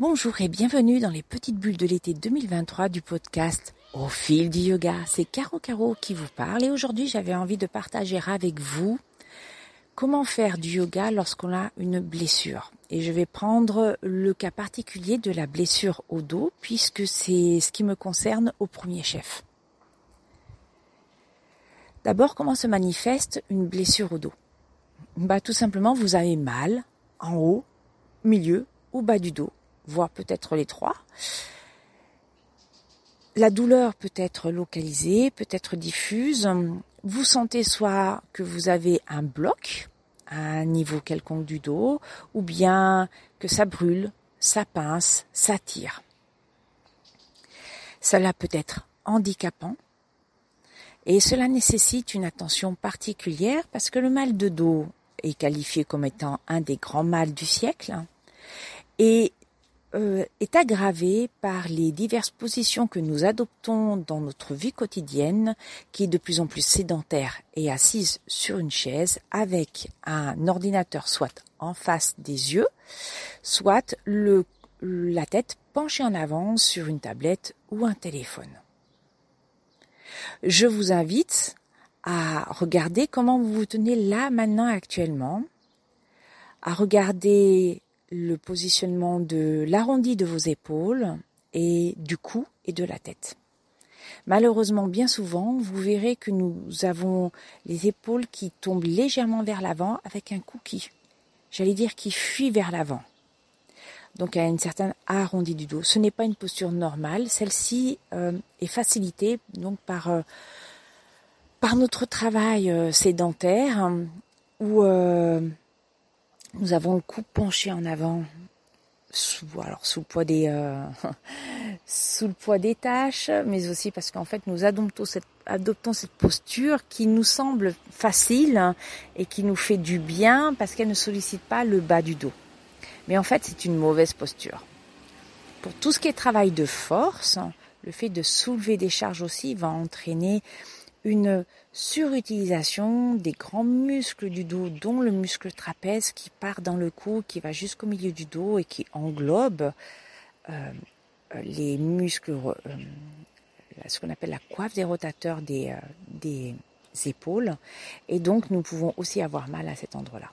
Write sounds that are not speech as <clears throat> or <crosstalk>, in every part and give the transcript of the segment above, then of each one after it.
Bonjour et bienvenue dans les petites bulles de l'été 2023 du podcast Au fil du yoga. C'est Caro Caro qui vous parle et aujourd'hui j'avais envie de partager avec vous comment faire du yoga lorsqu'on a une blessure. Et je vais prendre le cas particulier de la blessure au dos puisque c'est ce qui me concerne au premier chef. D'abord, comment se manifeste une blessure au dos? Bah tout simplement, vous avez mal en haut, milieu ou bas du dos voire peut-être les trois. La douleur peut être localisée, peut être diffuse. Vous sentez soit que vous avez un bloc à un niveau quelconque du dos, ou bien que ça brûle, ça pince, ça tire. Cela peut être handicapant et cela nécessite une attention particulière parce que le mal de dos est qualifié comme étant un des grands mâles du siècle et euh, est aggravé par les diverses positions que nous adoptons dans notre vie quotidienne, qui est de plus en plus sédentaire et assise sur une chaise avec un ordinateur soit en face des yeux, soit la tête penchée en avant sur une tablette ou un téléphone. Je vous invite à regarder comment vous vous tenez là maintenant actuellement, à regarder le positionnement de l'arrondi de vos épaules et du cou et de la tête. Malheureusement, bien souvent, vous verrez que nous avons les épaules qui tombent légèrement vers l'avant avec un cou qui, j'allais dire, qui fuit vers l'avant. Donc à une certaine arrondi du dos. Ce n'est pas une posture normale. Celle-ci euh, est facilitée donc par euh, notre travail euh, sédentaire où nous avons le cou penché en avant, sous, alors sous le poids des, euh, <laughs> sous le poids des tâches, mais aussi parce qu'en fait nous adoptons cette, adoptons cette posture qui nous semble facile et qui nous fait du bien parce qu'elle ne sollicite pas le bas du dos. Mais en fait c'est une mauvaise posture. Pour tout ce qui est travail de force, le fait de soulever des charges aussi va entraîner une surutilisation des grands muscles du dos, dont le muscle trapèze qui part dans le cou, qui va jusqu'au milieu du dos et qui englobe euh, les muscles, euh, ce qu'on appelle la coiffe des rotateurs des, euh, des épaules. Et donc nous pouvons aussi avoir mal à cet endroit-là.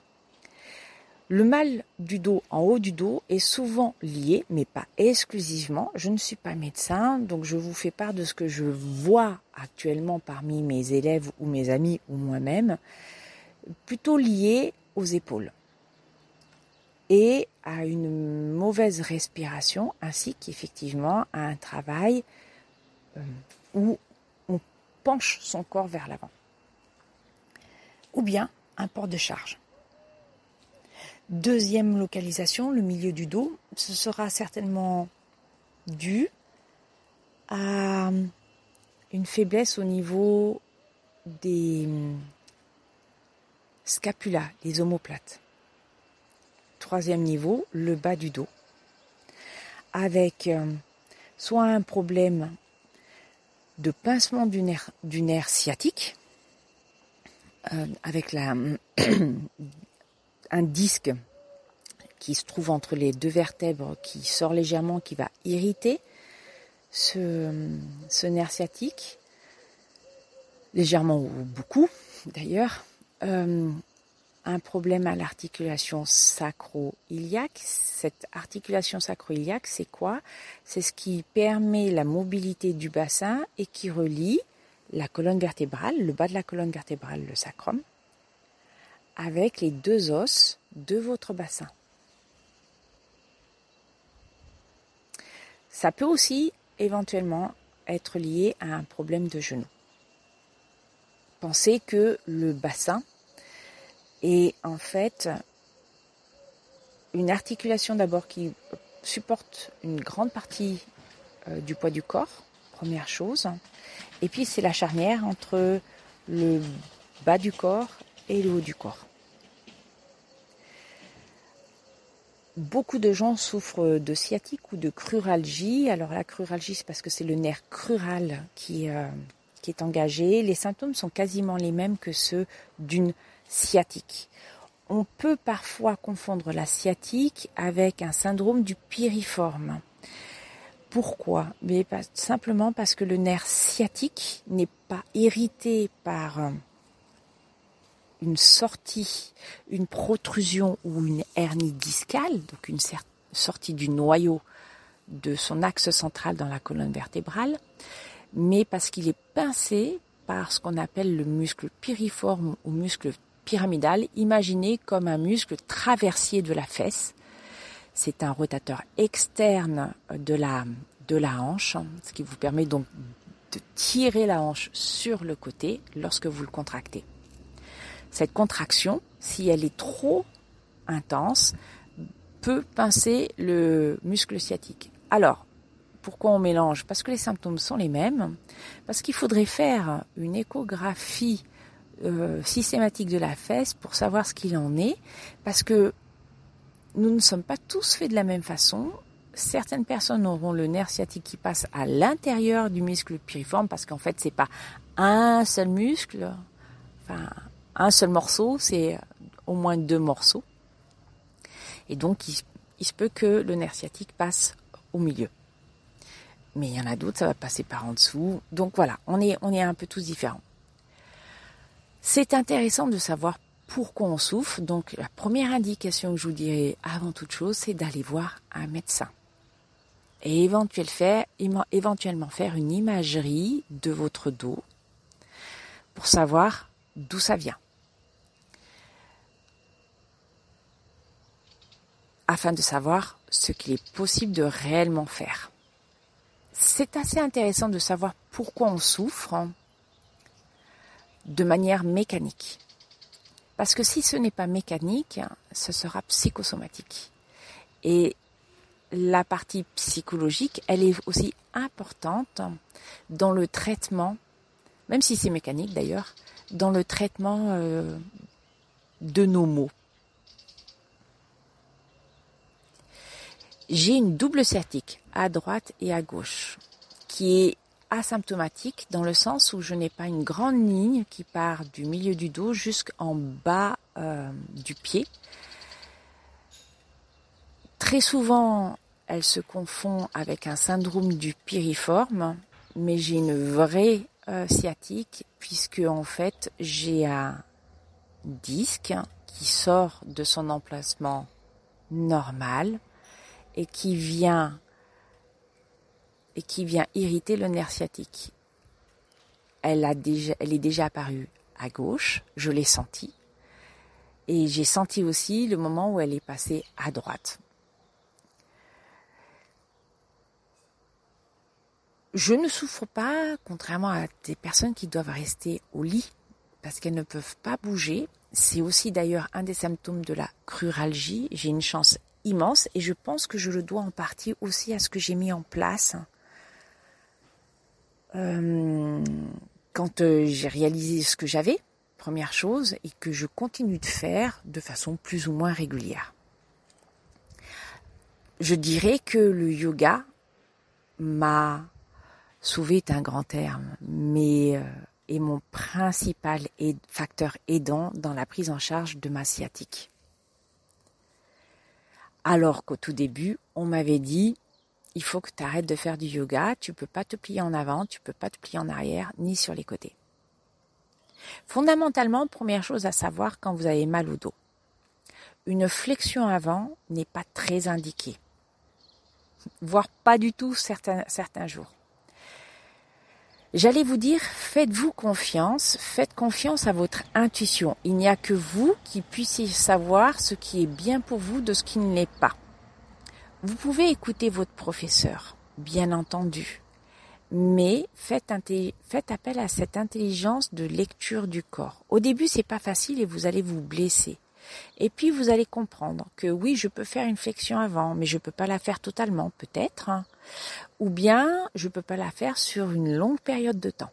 Le mal du dos en haut du dos est souvent lié, mais pas exclusivement. Je ne suis pas médecin, donc je vous fais part de ce que je vois actuellement parmi mes élèves ou mes amis ou moi-même, plutôt lié aux épaules et à une mauvaise respiration, ainsi qu'effectivement à un travail euh, où on penche son corps vers l'avant, ou bien un port de charge. Deuxième localisation, le milieu du dos, ce sera certainement dû à une faiblesse au niveau des scapulas, les omoplates. Troisième niveau, le bas du dos, avec euh, soit un problème de pincement du nerf, sciatique, euh, avec la un disque qui se trouve entre les deux vertèbres qui sort légèrement, qui va irriter ce, nerf sciatique, légèrement ou beaucoup d'ailleurs. Euh, un problème à l'articulation sacro-iliaque. Cette articulation sacro-iliaque, c'est quoi? C'est ce qui permet la mobilité du bassin et qui relie la colonne vertébrale, le bas de la colonne vertébrale, le sacrum, avec les deux os de votre bassin. Ça peut aussi éventuellement être lié à un problème de genou. Pensez que le bassin est en fait une articulation d'abord qui supporte une grande partie euh, du poids du corps, première chose. Et puis c'est la charnière entre le bas du corps et le haut du corps. Beaucoup de gens souffrent de sciatique ou de cruralgie. Alors la cruralgie, c'est parce que c'est le nerf crural qui, euh, est engagé. Les symptômes sont quasiment les mêmes que ceux d'une sciatique. on peut parfois confondre la sciatique avec un syndrome du piriforme. Pourquoi? Simplement parce que le nerf sciatique n'est pas irrité par euh, une sortie, une protrusion ou une hernie discale, donc une sortie du noyau de son axe central dans la colonne vertébrale, mais parce qu'il est pincé par ce qu'on appelle le muscle piriforme ou muscle pyramidal, imaginé comme un muscle traversier de la fesse. C'est un rotateur externe de la, de la hanche, ce qui vous permet donc de tirer la hanche sur le côté lorsque vous le contractez. Cette contraction, si elle est trop intense, peut pincer le muscle sciatique. Alors, pourquoi on mélange? Parce que les symptômes sont les mêmes, parce qu'il faudrait faire une échographie euh, systématique de la fesse pour savoir ce qu'il en est, parce que nous ne sommes pas tous faits de la même façon. Certaines personnes auront le nerf sciatique qui passe à l'intérieur du muscle piriforme, parce qu'en fait c'est pas un seul muscle, enfin un seul morceau, c'est au moins deux morceaux. Et donc il, se peut que le nerf sciatique passe au milieu. Mais il y en a d'autres, ça va passer par en dessous. Donc voilà, on est, un peu tous différents. C'est intéressant de savoir pourquoi on souffre. Donc la première indication que je vous dirais avant toute chose, c'est d'aller voir un médecin. Et éventuellement faire une imagerie de votre dos pour savoir d'où ça vient. Afin de savoir ce qu'il est possible de réellement faire. C'est assez intéressant de savoir pourquoi on souffre de manière mécanique. Parce que si ce n'est pas mécanique, ce sera psychosomatique. Et la partie psychologique, elle est aussi importante dans le traitement, même si c'est mécanique d'ailleurs, dans le traitement euh, de nos mots. J'ai une double sciatique à droite et à gauche qui est asymptomatique dans le sens où je n'ai pas une grande ligne qui part du milieu du dos jusqu'en bas euh, du pied. Très souvent, elle se confond avec un syndrome du piriforme, mais j'ai une vraie euh, sciatique puisque en fait j'ai un disque qui sort de son emplacement normal et qui vient et qui vient irriter le nerf sciatique. Elle, est déjà apparue à gauche, je l'ai senti, et j'ai senti aussi le moment où elle est passée à droite. Je ne souffre pas, contrairement à des personnes qui doivent rester au lit parce qu'elles ne peuvent pas bouger. C'est aussi d'ailleurs un des symptômes de la cruralgie. J'ai une chance immense et je pense que je le dois en partie aussi à ce que j'ai mis en place euh, quand euh, j'ai réalisé ce que j'avais, première chose, et que je continue de faire de façon plus ou moins régulière. Je dirais que le yoga m'a sauvé est un grand terme, mais euh, est mon principal facteur aidant dans la prise en charge de ma sciatique. Alors qu'au tout début, on m'avait dit il faut que tu arrêtes de faire du yoga, tu peux pas te plier en avant, tu peux pas te plier en arrière, ni sur les côtés. Fondamentalement, première chose à savoir quand vous avez mal au dos. Une flexion avant n'est pas très indiquée, voire pas du tout certains, certains jours. J'allais vous dire, faites-vous confiance, faites confiance à votre intuition. Il n'y a que vous qui puissiez savoir ce qui est bien pour vous de ce qui ne l'est pas. Vous pouvez écouter votre professeur, bien entendu, mais faites, appel à cette intelligence de lecture du corps. Au début, c'est pas facile et vous allez vous blesser. Et puis vous allez comprendre que oui, je peux faire une flexion avant, mais je peux pas la faire totalement, peut-être, hein. Ou bien je peux pas la faire sur une longue période de temps.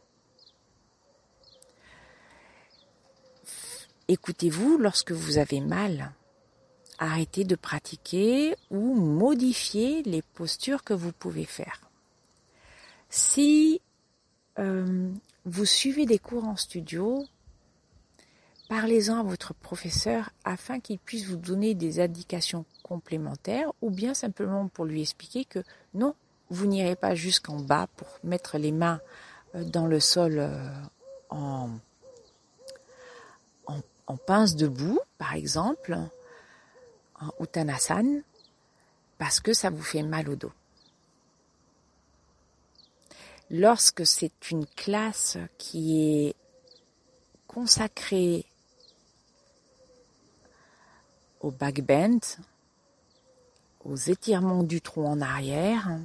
Écoutez-vous lorsque vous avez mal arrêtez de pratiquer ou modifier les postures que vous pouvez faire. Si euh, vous suivez des cours en studio, parlez-en à votre professeur afin qu'il puisse vous donner des indications complémentaires ou bien simplement pour lui expliquer que non, vous n'irez pas jusqu'en bas pour mettre les mains euh, dans le sol euh, en, en, pince debout, par exemple, en Uttanasana, parce que ça vous fait mal au dos. Lorsque c'est une classe qui est consacrée au backbend, aux étirements du tronc en arrière,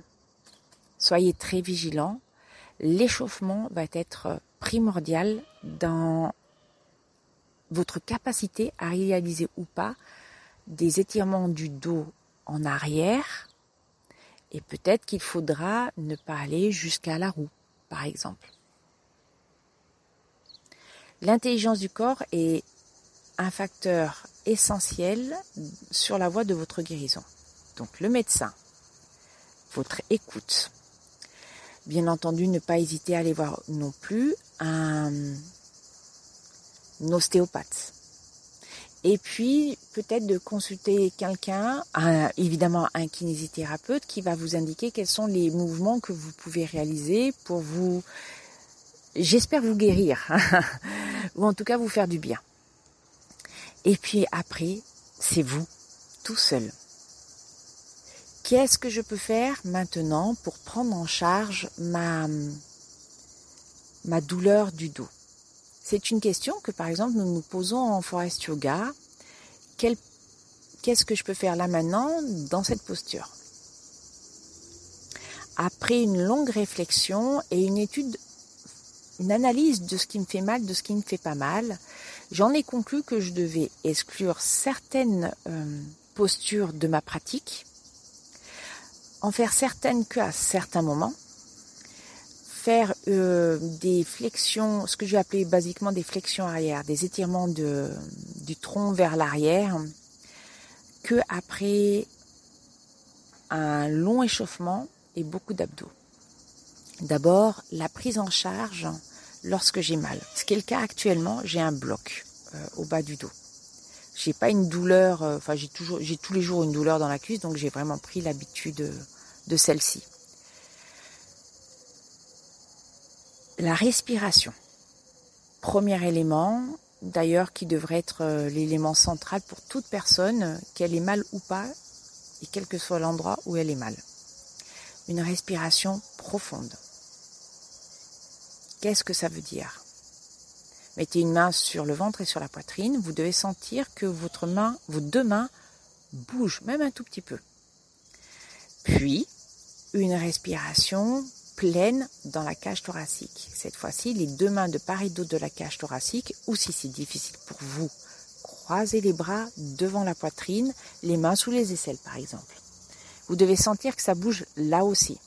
soyez très vigilants. L'échauffement va être primordial dans votre capacité à réaliser ou pas des étirements du dos en arrière et peut-être qu'il faudra ne pas aller jusqu'à la roue, par exemple. L'intelligence du corps est un facteur essentiel sur la voie de votre guérison. Donc le médecin, votre écoute. Bien entendu, ne pas hésiter à aller voir non plus un, ostéopathe. Et puis, peut-être de consulter quelqu'un, évidemment un kinésithérapeute, qui va vous indiquer quels sont les mouvements que vous pouvez réaliser pour vous, j'espère vous guérir, <laughs> ou en tout cas vous faire du bien. Et puis après, c'est vous, tout seul. Qu'est-ce que je peux faire maintenant pour prendre en charge ma, ma douleur du dos? C'est une question que par exemple nous nous posons en forest yoga. Qu'est-ce que je peux faire là maintenant dans cette posture? Après une longue réflexion et une étude, une analyse de ce qui me fait mal, de ce qui ne fait pas mal, j'en ai conclu que je devais exclure certaines euh, postures de ma pratique, en faire certaines qu'à certains moments, faire euh, des flexions, ce que je vais appeler basiquement des flexions arrière, des étirements du tronc vers l'arrière, que après un long échauffement et beaucoup d'abdos. D'abord, la prise en charge lorsque j'ai mal. Ce qui est le cas actuellement, j'ai un bloc euh, au bas du dos. J'ai pas une douleur, euh, enfin j'ai toujours, j'ai tous les jours une douleur dans la cuisse, donc j'ai vraiment pris l'habitude de celle-ci. La respiration. Premier élément, d'ailleurs qui devrait être euh, l'élément central pour toute personne, qu'elle ait mal ou pas, et quel que soit l'endroit où elle est mal. Une respiration profonde. Qu'est-ce que ça veut dire? Mettez une main sur le ventre et sur la poitrine. Vous devez sentir que votre main, vos deux mains bougent, même un tout petit peu. Puis, une respiration pleine dans la cage thoracique. Cette fois-ci, les deux mains de part et d'autre de la cage thoracique, ou si c'est difficile pour vous, croisez les bras devant la poitrine, les mains sous les aisselles par exemple. Vous devez sentir que ça bouge là aussi.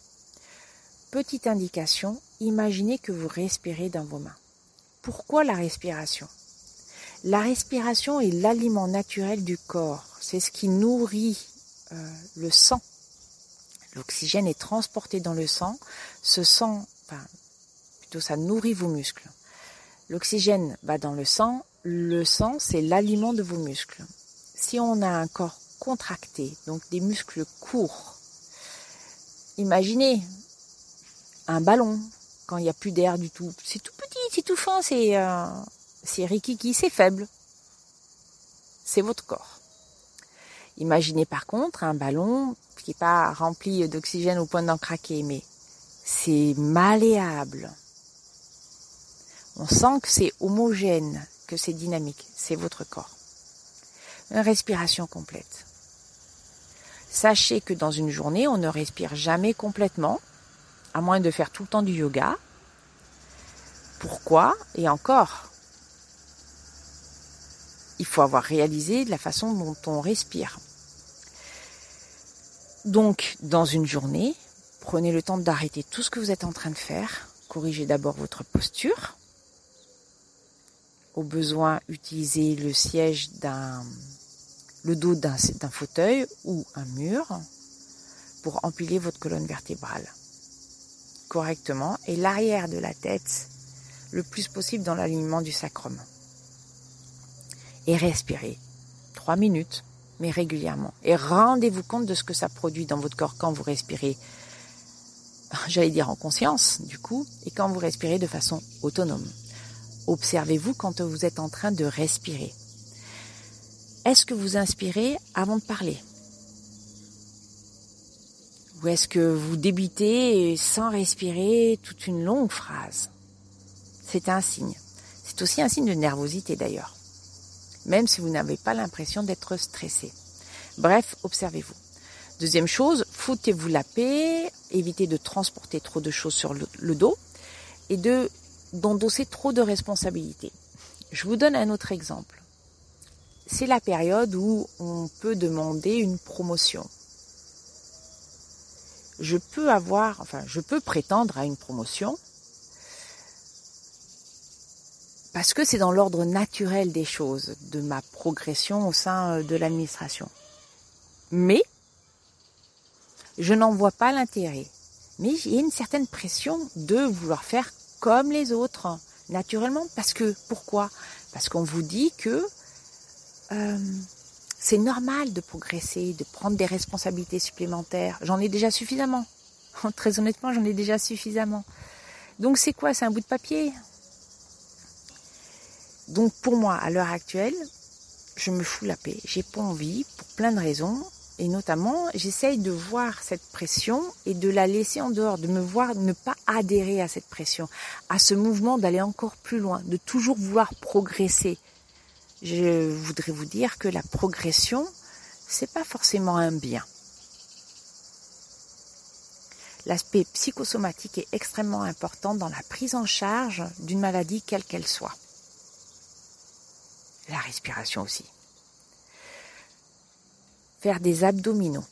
Petite indication, imaginez que vous respirez dans vos mains. Pourquoi la respiration? La respiration est l'aliment naturel du corps. C'est ce qui nourrit euh, le sang. L'oxygène est transporté dans le sang. Ce sang, enfin, plutôt ça nourrit vos muscles. L'oxygène va dans le sang. Le sang, c'est l'aliment de vos muscles. Si on a un corps contracté, donc des muscles courts, imaginez un ballon quand il n'y a plus d'air du tout. C'est tout petit, c'est tout fin, c'est euh, c'est rikiki, c'est faible. C'est votre corps. Imaginez par contre un ballon qui n'est pas rempli d'oxygène au point d'en craquer, mais c'est malléable. On sent que c'est homogène, que c'est dynamique, c'est votre corps. Une respiration complète. Sachez que dans une journée, on ne respire jamais complètement, à moins de faire tout le temps du yoga. Pourquoi Et encore, il faut avoir réalisé la façon dont on respire. Donc, dans une journée, prenez le temps d'arrêter tout ce que vous êtes en train de faire. Corrigez d'abord votre posture. Au besoin, utilisez le siège d'un, le dos d'un, d'un fauteuil ou un mur pour empiler votre colonne vertébrale correctement et l'arrière de la tête le plus possible dans l'alignement du sacrum. et respirez. Trois minutes, mais régulièrement. Et rendez-vous compte de ce que ça produit dans votre corps quand vous respirez, <laughs> j'allais dire en conscience, du coup, et quand vous respirez de façon autonome. Observez-vous quand vous êtes en train de respirer. Est-ce que vous inspirez avant de parler? Ou est-ce que vous débitez sans respirer toute une longue phrase? C'est un signe. C'est aussi un signe de nervosité d'ailleurs, même si vous n'avez pas l'impression d'être stressé. Bref, observez-vous. Deuxième chose, foutez-vous la paix, évitez de transporter trop de choses sur le, dos et de d'endosser trop de responsabilités. Je vous donne un autre exemple. C'est la période où on peut demander une promotion. Je peux avoir, enfin, je peux prétendre à une promotion parce que c'est dans l'ordre naturel des choses, de ma progression au sein de l'administration. Mais je n'en vois pas l'intérêt. Mais a une certaine pression de vouloir faire comme les autres, naturellement. Parce que, pourquoi? Parce qu'on vous dit que euh, c'est normal de progresser, de prendre des responsabilités supplémentaires. J'en ai déjà suffisamment. <laughs> Très honnêtement, j'en ai déjà suffisamment. Donc c'est quoi? C'est un bout de papier? Donc pour moi, à l'heure actuelle, je me fous la paix. J'ai pas envie, pour plein de raisons. Et notamment, j'essaye de voir cette pression et de la laisser en dehors, de me voir ne pas adhérer à cette pression, à ce mouvement d'aller encore plus loin, de toujours vouloir progresser. Je voudrais vous dire que la progression, c'est pas forcément un bien. L'aspect psychosomatique est extrêmement important dans la prise en charge d'une maladie quelle qu'elle soit. La respiration aussi faire des abdominaux.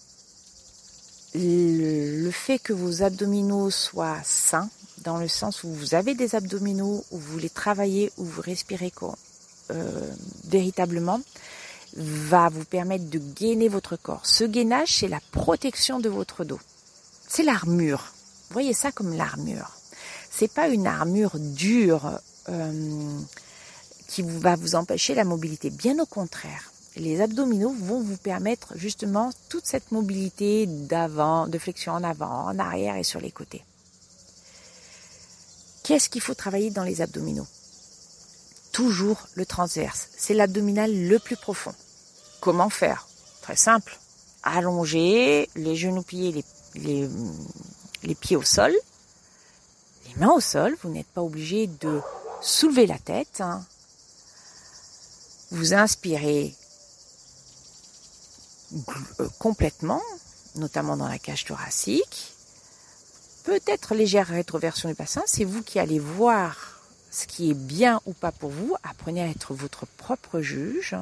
Le, fait que vos abdominaux soient sains, dans le sens où vous avez des abdominaux, où vous les travaillez, où vous respirez euh, véritablement, va vous permettre de gainer votre corps. Ce gainage, c'est la protection de votre dos. C'est l'armure. Voyez ça comme l'armure. C'est pas une armure dure euh, qui va vous empêcher la mobilité. Bien au contraire les abdominaux vont vous permettre justement toute cette mobilité d'avant, de flexion en avant, en arrière et sur les côtés. Qu'est-ce qu'il faut travailler dans les abdominaux? Toujours le transverse. C'est l'abdominal le plus profond. Comment faire? Très simple. Allonger les genoux pliés, les, les, pieds au sol, les mains au sol. Vous n'êtes pas obligé de soulever la tête. Hein. Vous inspirez euh, complètement, notamment dans la cage thoracique. Peut-être légère rétroversion du bassin, c'est vous qui allez voir ce qui est bien ou pas pour vous. Apprenez à être votre propre juge.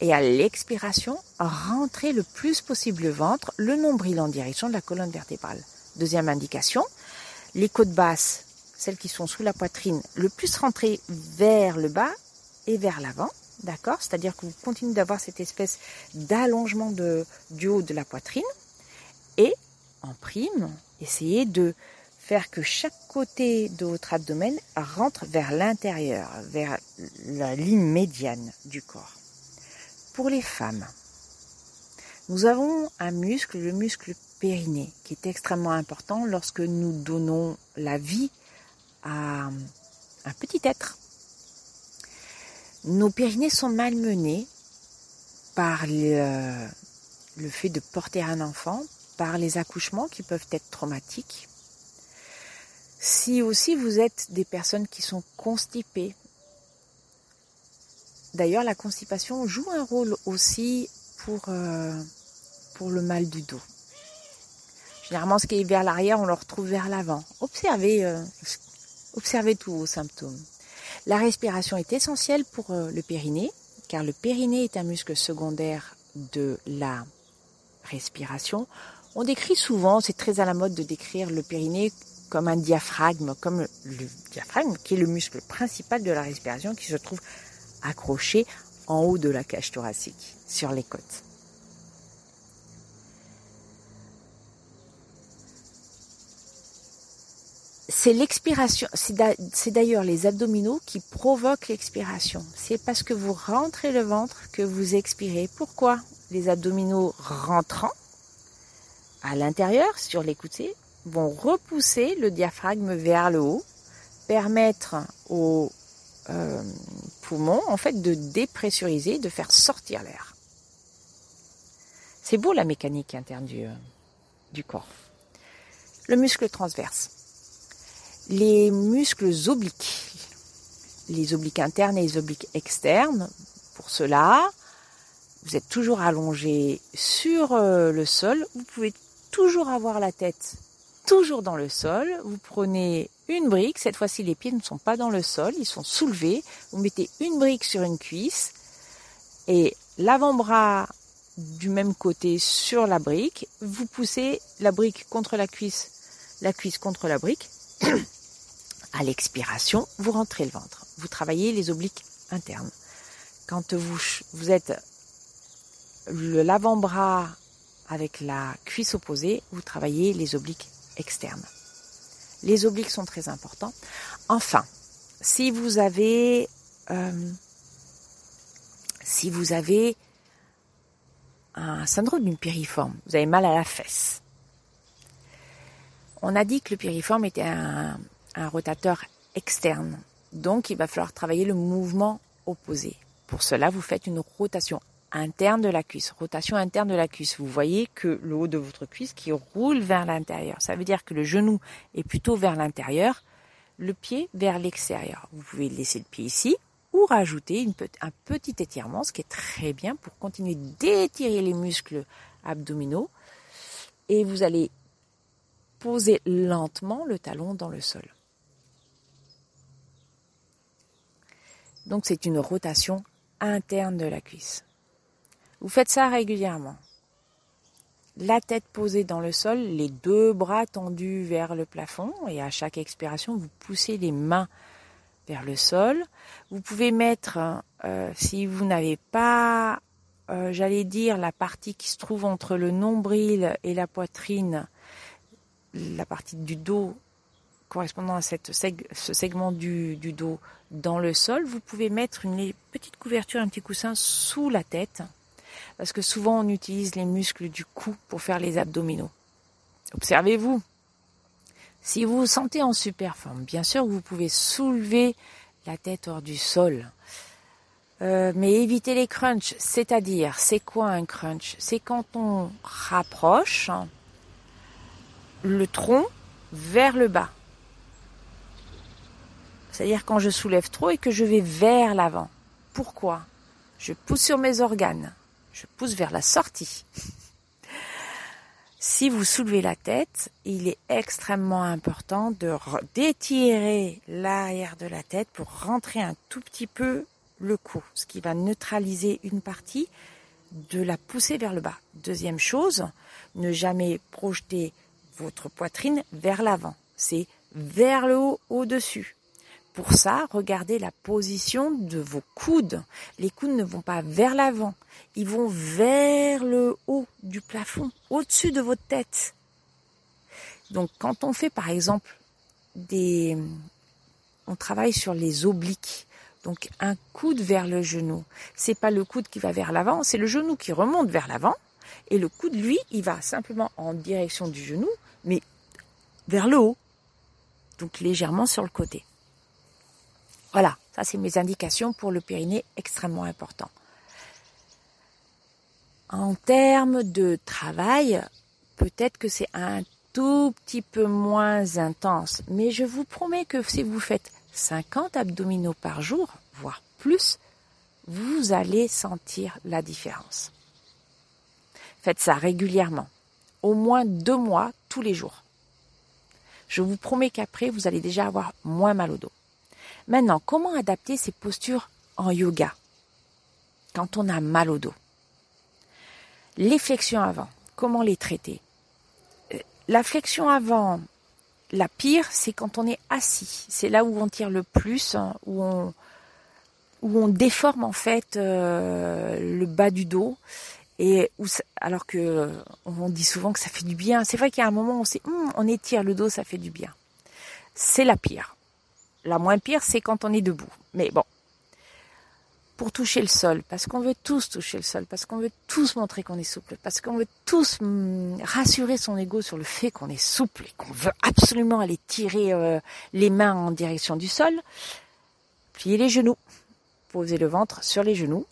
Et à l'expiration, rentrez le plus possible le ventre, le nombril en direction de la colonne vertébrale. Deuxième indication, les côtes basses, celles qui sont sous la poitrine, le plus rentrées vers le bas et vers l'avant. D'accord? C'est-à-dire que vous continuez d'avoir cette espèce d'allongement du haut de la poitrine. Et, en prime, essayez de faire que chaque côté de votre abdomen rentre vers l'intérieur, vers la ligne médiane du corps. Pour les femmes, nous avons un muscle, le muscle périnée, qui est extrêmement important lorsque nous donnons la vie à un petit être nos périnées sont malmenées par le, fait de porter un enfant, par les accouchements qui peuvent être traumatiques. Si aussi vous êtes des personnes qui sont constipées, d'ailleurs la constipation joue un rôle aussi pour, euh, le mal du dos. Généralement ce qui est vers l'arrière, on le retrouve vers l'avant. Observez, euh, observez tous vos symptômes. La respiration est essentielle pour euh, le périnée, car le périnée est un muscle secondaire de la respiration. On décrit souvent, c'est très à la mode de décrire le périnée comme un diaphragme, comme le diaphragme qui est le muscle principal de la respiration qui se trouve accroché en haut de la cage thoracique, sur les côtes. C'est l'expiration. C'est d'ailleurs les abdominaux qui provoquent l'expiration. C'est parce que vous rentrez le ventre que vous expirez. Pourquoi Les abdominaux rentrant à l'intérieur, sur les côtés, vont repousser le diaphragme vers le haut, permettre aux euh, poumons en fait de dépressuriser, de faire sortir l'air. C'est beau la mécanique interne du, euh, du corps. Le muscle transverse. Les muscles obliques. Les obliques internes et les obliques externes. Pour cela, vous êtes toujours allongé sur euh, le sol. Vous pouvez toujours avoir la tête toujours dans le sol. Vous prenez une brique. Cette fois-ci, les pieds ne sont pas dans le sol, ils sont soulevés. Vous mettez une brique sur une cuisse et l'avant-bras du même côté sur la brique. Vous poussez la brique contre la cuisse, la cuisse contre la brique. <coughs> À l'expiration, vous rentrez le ventre. Vous travaillez les obliques internes. Quand vous, vous êtes l'avant-bras avec la cuisse opposée, vous travaillez les obliques externes. Les obliques sont très importants. Enfin, si vous avez euh, si vous avez un syndrome d'une piriforme, vous avez mal à la fesse. On a dit que le piriforme était un, rotateur externe, donc il va falloir travailler le mouvement opposé. Pour cela, vous faites une rotation interne de la cuisse, rotation interne de la cuisse. Vous voyez que le haut de votre cuisse qui roule vers l'intérieur. Ça veut dire que le genou est plutôt vers l'intérieur, le pied vers l'extérieur. Vous pouvez laisser le pied ici ou rajouter un petit étirement, ce qui est très bien pour continuer d'étirer les muscles abdominaux. Et vous allez poser lentement le talon dans le sol. Donc c'est une rotation interne de la cuisse. Vous faites ça régulièrement. La tête posée dans le sol, les deux bras tendus vers le plafond et à chaque expiration, vous poussez les mains vers le sol. Vous pouvez mettre, euh, si vous n'avez pas, euh, j'allais dire, la partie qui se trouve entre le nombril et la poitrine, la partie du dos correspondant à ce segment du, dos dans le sol, vous pouvez mettre une petite couverture, un petit coussin sous la tête parce que souvent on utilise les muscles du cou pour faire les abdominaux. Observez-vous. Si vous vous sentez en super forme, bien sûr vous pouvez soulever la tête hors du sol. Euh, mais évitez les crunchs, c'est-à-dire, c'est quoi un crunch? C'est quand on rapproche le tronc vers le bas. C'est-à-dire quand je soulève trop et que je vais vers l'avant. Pourquoi? Je pousse sur mes organes je pousse vers la sortie. <laughs> Si vous soulevez la tête, il est extrêmement important de d'étirer l'arrière de la tête pour rentrer un tout petit peu le cou, ce qui va neutraliser une partie de la pousser vers le bas. Deuxième chose, ne jamais projeter votre poitrine vers l'avant. C'est vers le haut au-dessus. Pour ça, regardez la position de vos coudes. Les coudes ne vont pas vers l'avant, ils vont vers le haut du plafond, au-dessus de votre tête. Donc quand on fait par exemple des... On travaille sur les obliques. Donc un coude vers le genou. C'est pas le coude qui va vers l'avant, c'est le genou qui remonte vers l'avant. Et le coude, lui, il va simplement en direction du genou, mais vers le haut. Donc légèrement sur le côté. Voilà, ça c'est mes indications pour le périnée extrêmement important. En termes de travail, peut-être que c'est un tout petit peu moins intense, mais je vous promets que si vous faites 50 abdominaux par jour, voire plus, vous allez sentir la différence. Faites ça régulièrement, au moins deux mois tous les jours. Je vous promets qu'après, vous allez déjà avoir moins mal au dos. Maintenant, comment adapter ces postures en yoga quand on a mal au dos? Les flexions avant, comment les traiter? Euh, La flexion avant, la pire, c'est quand on est assis. C'est là où on tire le plus, hein, où on, déforme en fait euh, le bas du dos. Alors que on dit souvent que ça fait du bien. C'est vrai qu'il y a un moment où on, sait, hum, on étire le dos, ça fait du bien c'est la pire. La moins pire, c'est quand on est debout. Mais bon, pour toucher le sol, parce qu'on veut tous toucher le sol, parce qu'on veut tous montrer qu'on est souple, parce qu'on veut tous hum, rassurer son ego sur le fait qu'on est souple et qu'on veut absolument aller tirer euh, les mains en direction du sol. Pliez les genoux, posez le ventre sur les genoux.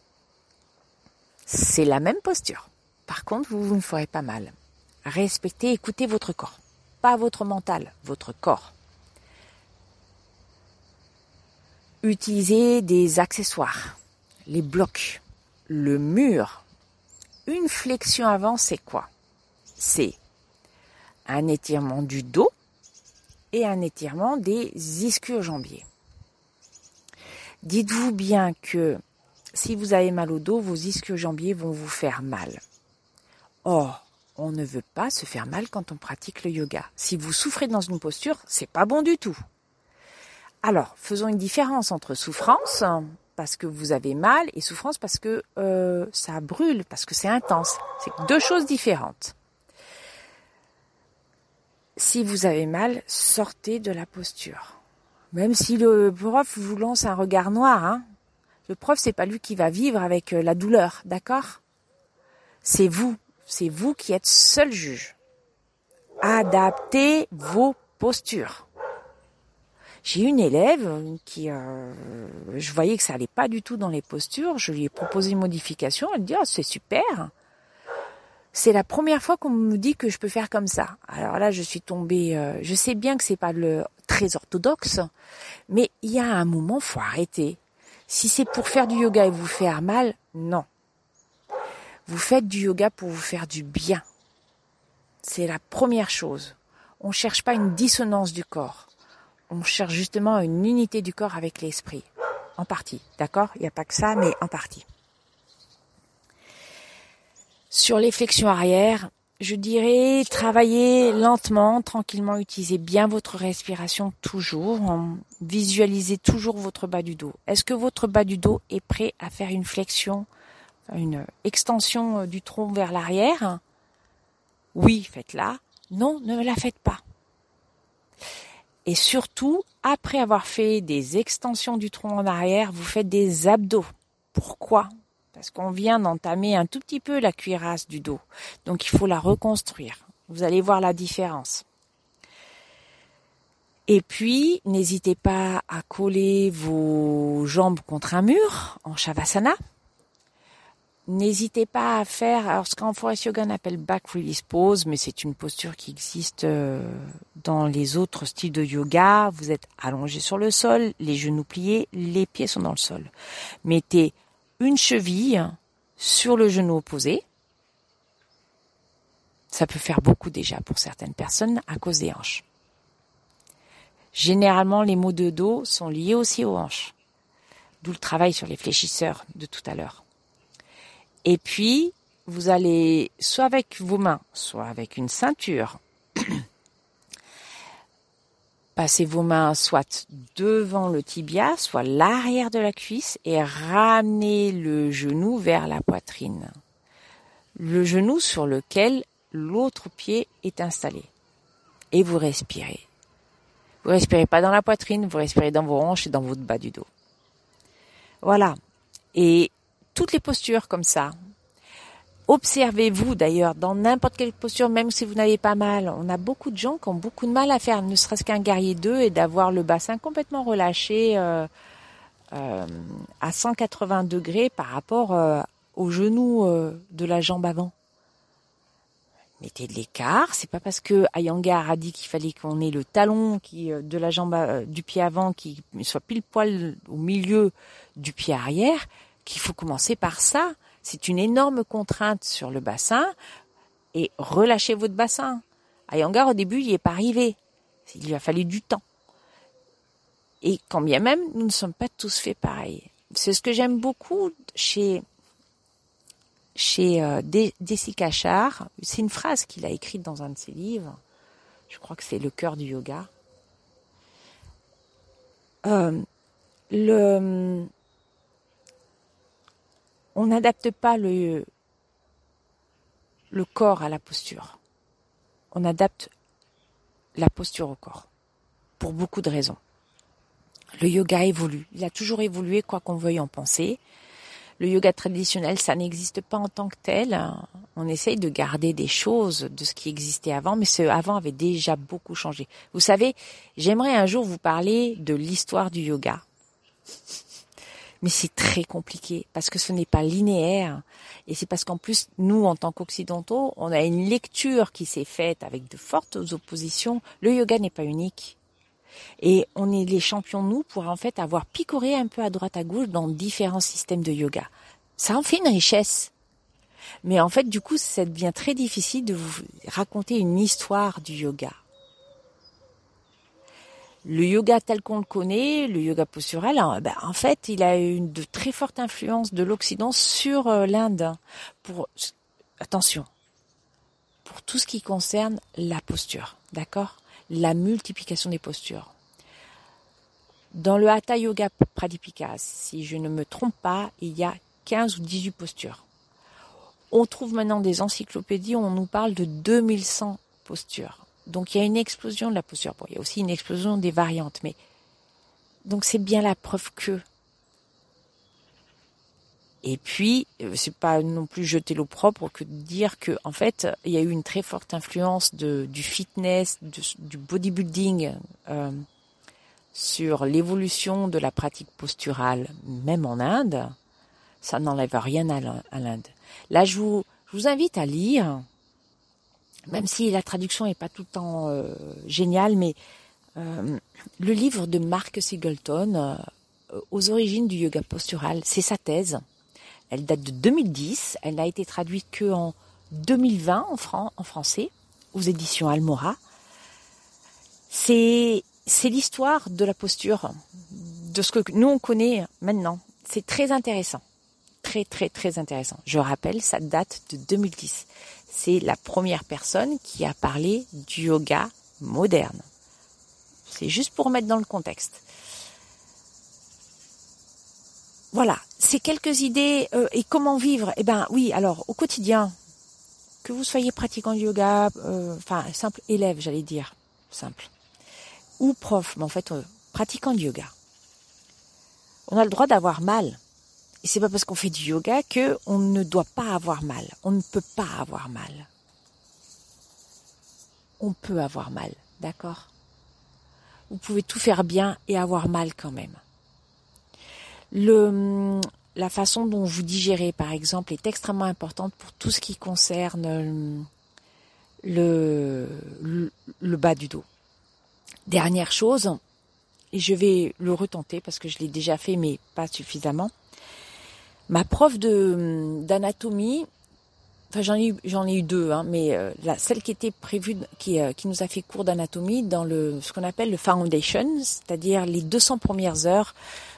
C'est la même posture. Par contre, vous, ne ferez pas mal. Respectez, écoutez votre corps, pas votre mental, votre corps. Utilisez des accessoires les blocs, le mur. Une flexion avant, c'est quoi? C'est un étirement du dos et un étirement des ischio-jambiers. Dites-vous bien que si vous avez mal au dos, vos ischio-jambiers vont vous faire mal. Or, on ne veut pas se faire mal quand on pratique le yoga. Si vous souffrez dans une posture, c'est pas bon du tout. Alors, faisons une différence entre souffrance parce que vous avez mal et souffrance parce que euh, ça brûle, parce que c'est intense. C'est deux choses différentes. Si vous avez mal, sortez de la posture. Même si le prof vous lance un regard noir, hein. Le prof, c'est pas lui qui va vivre avec euh, la douleur, d'accord? C'est vous. C'est vous qui êtes seul juge. Adaptez vos postures. J'ai une élève qui, euh, je voyais que ça allait pas du tout dans les postures. Je lui ai proposé une modification. Elle dit oh, c'est super. C'est la première fois qu'on me dit que je peux faire comme ça. Alors là, je suis tombée. Euh, je sais bien que c'est pas le très orthodoxe, mais il y a un moment, faut arrêter. Si c'est pour faire du yoga et vous faire mal, non. Vous faites du yoga pour vous faire du bien. C'est la première chose. On cherche pas une dissonance du corps on cherche justement une unité du corps avec l'esprit. En partie, d'accord? Il n'y a pas que ça, mais en partie. Sur les flexions arrière, je dirais travailler lentement, tranquillement, utilisez bien votre respiration toujours, visualisez toujours votre bas du dos. Est-ce que votre bas du dos est prêt à faire une flexion, une extension du tronc vers l'arrière? Oui, faites-la. Non, ne la faites pas. Et surtout, après avoir fait des extensions du tronc en arrière, vous faites des abdos. Pourquoi? Parce qu'on vient d'entamer un tout petit peu la cuirasse du dos. Donc il faut la reconstruire. Vous allez voir la différence. Et puis, n'hésitez pas à coller vos jambes contre un mur en Shavasana. N'hésitez pas à faire, alors ce qu'en Forest Yoga appelle back release pose, mais c'est une posture qui existe euh, dans les autres styles de yoga. Vous êtes allongé sur le sol, les genoux pliés, les pieds sont dans le sol. Mettez une cheville sur le genou opposé. Ça peut faire beaucoup déjà pour certaines personnes à cause des hanches. Généralement, les maux de dos sont liés aussi aux hanches. D'où le travail sur les fléchisseurs de tout à l'heure. Et puis, vous allez, soit avec vos mains, soit avec une ceinture, passer vos mains soit devant le tibia, soit l'arrière de la cuisse et ramener le genou vers la poitrine. Le genou sur lequel l'autre pied est installé. Et vous respirez. Vous respirez pas dans la poitrine, vous respirez dans vos hanches et dans votre bas du dos. Voilà. Et toutes les postures comme ça. Observez-vous d'ailleurs dans n'importe quelle posture, même si vous n'avez pas mal. On a beaucoup de gens qui ont beaucoup de mal à faire, ne serait-ce qu'un guerrier 2 et d'avoir le bassin complètement relâché euh, euh, à 180 degrés par rapport euh, au genou de la jambe avant. Mettez de l'écart. C'est pas parce que Ayangar a dit qu'il fallait qu'on ait le talon qui de la jambe du pied avant qui soit pile poil au milieu du pied arrière qu'il faut commencer par ça. C'est une énorme contrainte sur le bassin et relâchez votre bassin. À Yangar, au début, il n'y est pas arrivé. Il lui a fallu du temps. Et quand bien même, nous ne sommes pas tous faits pareil. C'est ce que j'aime beaucoup chez chez euh. C'est une phrase qu'il a écrite dans un de ses livres. Je crois que c'est Le cœur du yoga. Euh, le, on n'adapte pas le, le corps à la posture. On adapte la posture au corps. pour beaucoup de raisons. Le yoga évolue. Il a toujours évolué, quoi qu'on veuille en penser. Le yoga traditionnel, ça n'existe pas en tant que tel. On essaye de garder des choses de ce qui existait avant, mais ce avant avait déjà beaucoup changé. Vous savez, j'aimerais un jour vous parler de l'histoire du yoga. Mais c'est très compliqué parce que ce n'est pas linéaire. Et c'est parce qu'en plus, nous, en tant qu'occidentaux, on a une lecture qui s'est faite avec de fortes oppositions. Le yoga n'est pas unique. Et on est les champions, nous, pour en fait avoir picoré un peu à droite à gauche dans différents systèmes de yoga. Ça en fait une richesse. Mais en fait, du coup, ça devient très difficile de vous raconter une histoire du yoga. Le yoga tel qu'on le connaît, le yoga posturel, hein, ben, en fait, il a une de très forte influence de l'Occident sur euh, l'Inde. Attention, pour tout ce qui concerne la posture, d'accord? La multiplication des postures. Dans le Hatha Yoga Pradipika, si je ne me trompe pas, il y a 15 ou 18 postures. On trouve maintenant des encyclopédies où on nous parle de 2100 postures. Donc il y a une explosion de la posture. il y a aussi une explosion des variantes, mais donc c'est bien la preuve que et puis, euh, c'est pas non plus jeter l'eau propre que de dire que, en fait, il y a eu une très forte influence de, du fitness, du bodybuilding euh, sur l'évolution de la pratique posturale, même en Inde. Ça n'enlève rien à l'Inde. Là, je vous, je vous invite à lire, même si la traduction n'est pas tout le temps euh, géniale, mais euh, le livre de Mark Singleton, euh, aux origines du yoga postural, c'est sa thèse. Elle date de 2010. Elle n'a été traduite que en 2020 en, en français aux éditions Almora. C'est c'est l'histoire de la posture, de ce que nous on connaît maintenant. C'est très intéressant, très très très intéressant. Je rappelle, ça date de 2010. C'est la première personne qui a parlé du yoga moderne. C'est juste pour mettre dans le contexte. Voilà, c'est quelques idées euh, et comment vivre? Eh ben oui, alors au quotidien, que vous soyez pratiquant de yoga, euh, enfin simple élève, j'allais dire, simple, ou prof, mais en fait euh, pratiquant de yoga. On a le droit d'avoir mal. C'est pas parce qu'on fait du yoga que on ne doit pas avoir mal. On ne peut pas avoir mal. On peut avoir mal, d'accord? Vous pouvez tout faire bien et avoir mal quand même. Le, la façon dont vous digérez, par exemple, est extrêmement importante pour tout ce qui concerne le, le, bas du dos. Dernière chose, et je vais le retenter parce que je l'ai déjà fait, mais pas suffisamment. Ma prof d'anatomie, enfin j'en ai eu, j'en ai eu deux, hein, mais euh, celle qui était prévue, qui, euh, qui nous a fait cours d'anatomie dans le ce qu'on appelle le foundation, c'est-à-dire les 200 premières heures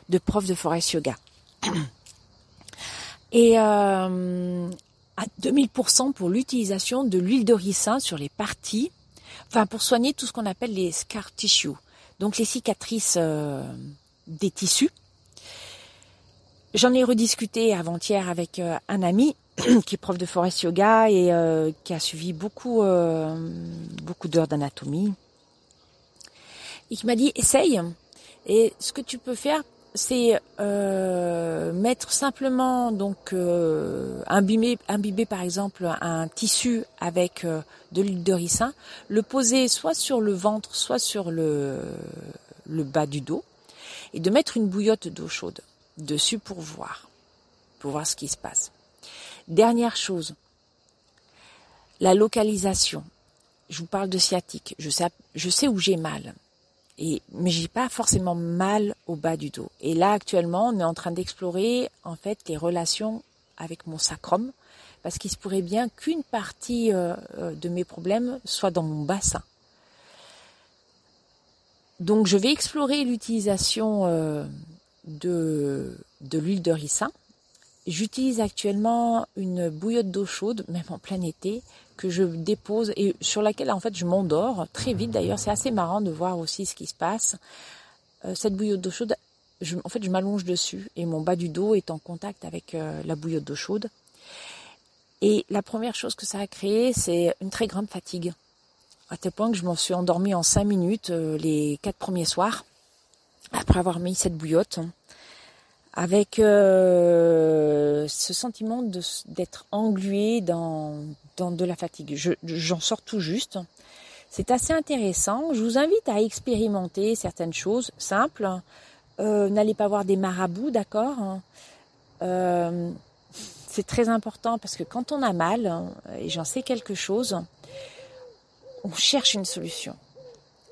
de prof de forest yoga. <clears throat> Et euh, à 2000% pour l'utilisation de l'huile de ricin sur les parties, enfin pour soigner tout ce qu'on appelle les scar tissues, donc les cicatrices des tissus. J'en ai rediscuté avant-hier avec euh, un ami <clears throat> qui est prof de forest yoga et qui a suivi beaucoup beaucoup d'heures d'anatomie. Et qui m'a dit essaye. Et ce que tu peux faire c'est euh, mettre simplement donc euh, imbiber, par exemple un tissu avec euh, de l'huile de ricin, le poser soit sur le ventre, soit sur le, le bas du dos, et de mettre une bouillotte d'eau chaude dessus pour voir, pour voir ce qui se passe. Dernière chose, la localisation. Je vous parle de sciatique. Je sais, je sais où j'ai mal. Et, mais j'ai pas forcément mal au bas du dos. Et là, actuellement, on est en train d'explorer, en fait, les relations avec mon sacrum, parce qu'il se pourrait bien qu'une partie euh, euh, de mes problèmes soit dans mon bassin. Donc, je vais explorer l'utilisation euh, de, de l'huile de ricin. J'utilise actuellement une bouillotte d'eau chaude, même en plein été, que je dépose et sur laquelle en fait je m'endors très vite d'ailleurs. C'est assez marrant de voir aussi ce qui se passe. Euh, cette bouillotte d'eau chaude, je, en fait je m'allonge dessus et mon bas du dos est en contact avec euh, la bouillotte d'eau chaude. Et la première chose que ça a créé, c'est une très grande fatigue. à tel point que je m'en suis endormie en cinq minutes les quatre premiers soirs, après avoir mis cette bouillotte, avec ce sentiment d'être englué dans, dans de la fatigue. J'en sors tout juste. C'est assez intéressant. Je vous invite à expérimenter certaines choses simples. Euh, n'allez pas voir des marabouts, d'accord euh, C'est très important parce que quand on a mal, et j'en sais quelque chose, on cherche une solution.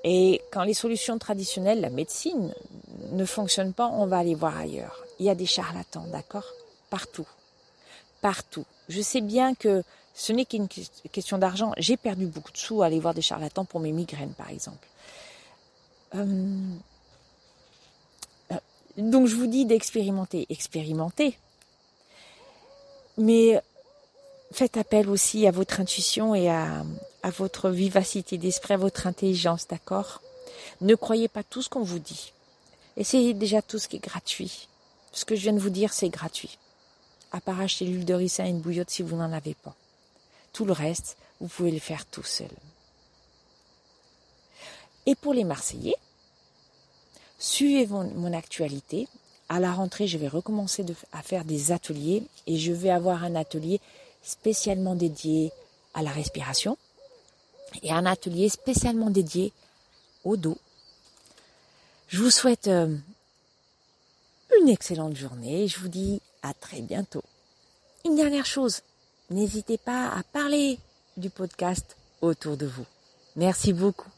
Et quand les solutions traditionnelles, la médecine, ne fonctionnent pas, on va aller voir ailleurs. Il y a des charlatans, d'accord? Partout. Partout. Je sais bien que ce n'est qu'une question d'argent. J'ai perdu beaucoup de sous à aller voir des charlatans pour mes migraines, par exemple. Euh, euh, donc je vous dis d'expérimenter. Expérimenter. Mais faites appel aussi à votre intuition et à, votre vivacité d'esprit, votre intelligence, d'accord? Ne croyez pas tout ce qu'on vous dit. Essayez déjà tout ce qui est gratuit. Ce que je viens de vous dire, c'est gratuit. À part acheter l'huile de ricin et une bouillotte si vous n'en avez pas. Tout le reste, vous pouvez le faire tout seul. Et pour les Marseillais, suivez mon, actualité. À la rentrée, je vais recommencer à faire des ateliers et je vais avoir un atelier spécialement dédié à la respiration et un atelier spécialement dédié au dos. Je vous souhaite euh, une excellente journée. Je vous dis à très bientôt. Une dernière chose, N'hésitez pas à parler du podcast autour de vous. Merci beaucoup.